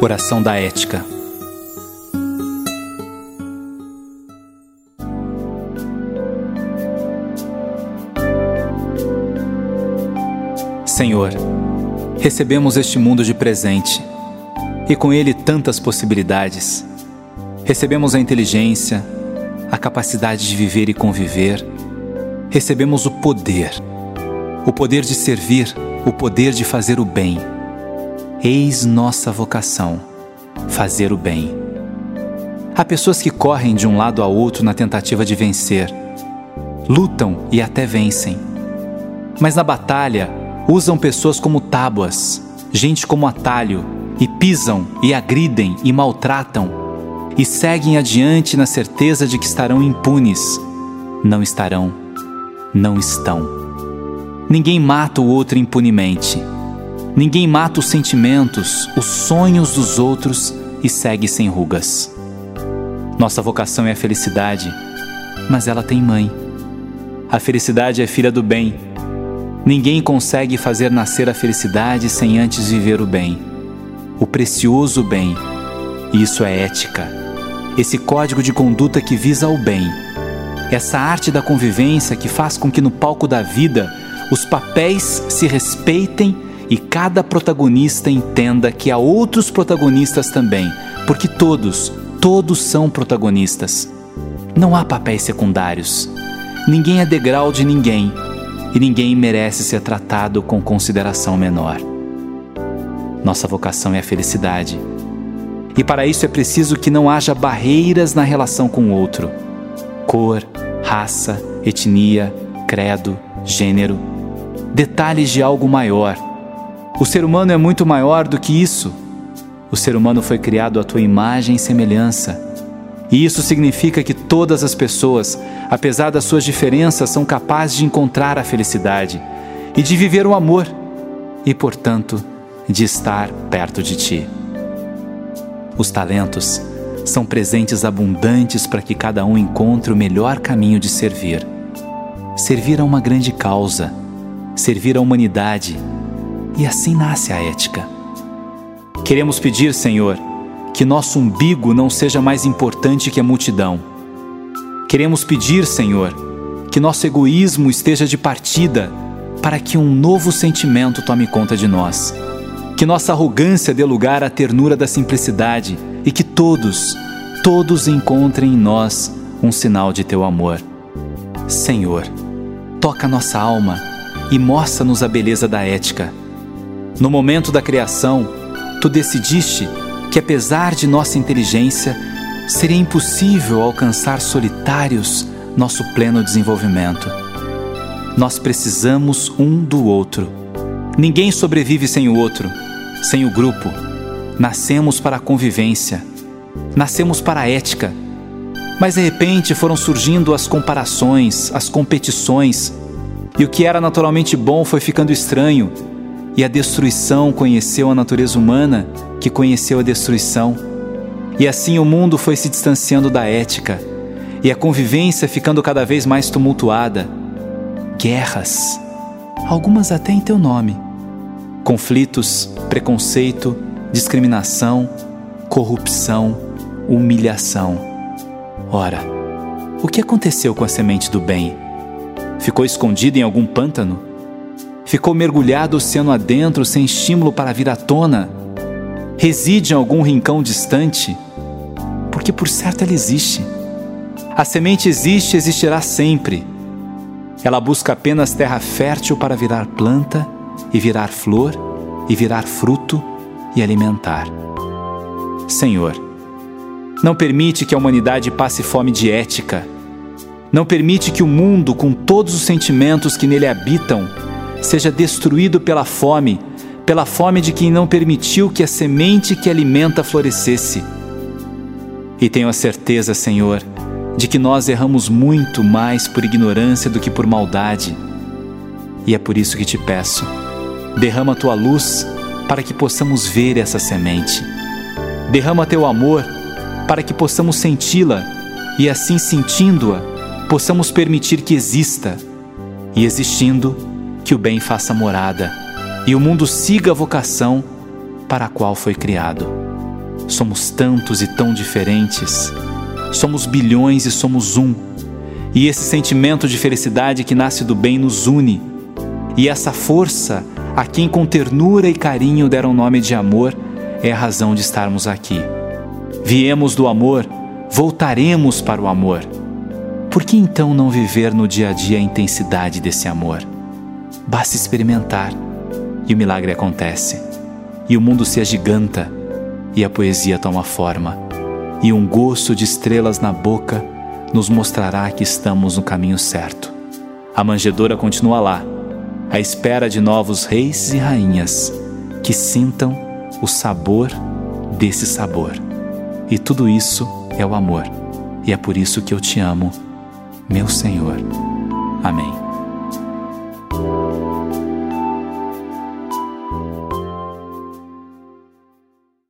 Oração da Ética. Senhor, recebemos este mundo de presente e com ele tantas possibilidades. Recebemos a inteligência, a capacidade de viver e conviver. Recebemos o poder, o poder de servir, o poder de fazer o bem. Eis nossa vocação: fazer o bem. Há pessoas que correm de um lado a outro na tentativa de vencer, lutam e até vencem. Mas na batalha, usam pessoas como tábuas, gente como atalho, e pisam e agridem e maltratam, e seguem adiante na certeza de que estarão impunes. Não estarão, não estão. Ninguém mata o outro impunemente. Ninguém mata os sentimentos, os sonhos dos outros e segue sem rugas. Nossa vocação é a felicidade, mas ela tem mãe. A felicidade é filha do bem Ninguém consegue fazer nascer a felicidade sem antes viver o bem, o precioso bem. Isso é ética. Esse código de conduta que visa o bem. Essa arte da convivência que faz com que no palco da vida os papéis se respeitem e cada protagonista entenda que há outros protagonistas também, porque todos, todos são protagonistas. Não há papéis secundários. Ninguém é degrau de ninguém e ninguém merece ser tratado com consideração menor. Nossa vocação é a felicidade. E para isso é preciso que não haja barreiras na relação com o outro. Cor, raça, etnia, credo, gênero. Detalhes de algo maior. O ser humano é muito maior do que isso. O ser humano foi criado à tua imagem e semelhança. E isso significa que todas as pessoas, apesar das suas diferenças, são capazes de encontrar a felicidade e de viver o amor e, portanto, de estar perto de ti. Os talentos são presentes abundantes para que cada um encontre o melhor caminho de servir. Servir a uma grande causa, servir a humanidade, e assim nasce a ética. Queremos pedir, Senhor, que nosso umbigo não seja mais importante que a multidão. Queremos pedir, Senhor, que nosso egoísmo esteja de partida para que um novo sentimento tome conta de nós. Que nossa arrogância dê lugar à ternura da simplicidade e que todos, todos encontrem em nós um sinal de teu amor. Senhor, toca nossa alma e mostra-nos a beleza da ética. No momento da criação, tu decidiste que, apesar de nossa inteligência, seria impossível alcançar solitários nosso pleno desenvolvimento. Nós precisamos um do outro. Ninguém sobrevive sem o outro, sem o grupo. Nascemos para a convivência, nascemos para a ética. Mas de repente foram surgindo as comparações, as competições, e o que era naturalmente bom foi ficando estranho e a destruição conheceu a natureza humana, que conheceu a destruição. E assim o mundo foi se distanciando da ética, e a convivência ficando cada vez mais tumultuada. Guerras, algumas até em teu nome. Conflitos, preconceito, discriminação, corrupção, humilhação. Ora, o que aconteceu com a semente do bem? Ficou escondida em algum pântano? Ficou mergulhado oceano adentro sem estímulo para vir à tona? Reside em algum rincão distante? Porque por certo ela existe. A semente existe e existirá sempre. Ela busca apenas terra fértil para virar planta e virar flor e virar fruto e alimentar. Senhor, não permite que a humanidade passe fome de ética. Não permite que o mundo, com todos os sentimentos que nele habitam, seja destruído pela fome, pela fome de quem não permitiu que a semente que alimenta florescesse. E tenho a certeza, Senhor, de que nós erramos muito mais por ignorância do que por maldade. E é por isso que te peço, derrama a tua luz para que possamos ver essa semente. Derrama teu amor para que possamos senti-la e assim sentindo-a, possamos permitir que exista. E existindo, que o bem faça morada e o mundo siga a vocação para a qual foi criado. Somos tantos e tão diferentes. Somos bilhões e somos um. E esse sentimento de felicidade que nasce do bem nos une. E essa força, a quem com ternura e carinho deram nome de amor, é a razão de estarmos aqui. Viemos do amor, voltaremos para o amor. Por que então não viver no dia a dia a intensidade desse amor? Basta experimentar e o milagre acontece. E o mundo se agiganta e a poesia toma forma. E um gosto de estrelas na boca nos mostrará que estamos no caminho certo. A manjedoura continua lá, à espera de novos reis e rainhas que sintam o sabor desse sabor. E tudo isso é o amor. E é por isso que eu te amo, meu Senhor. Amém.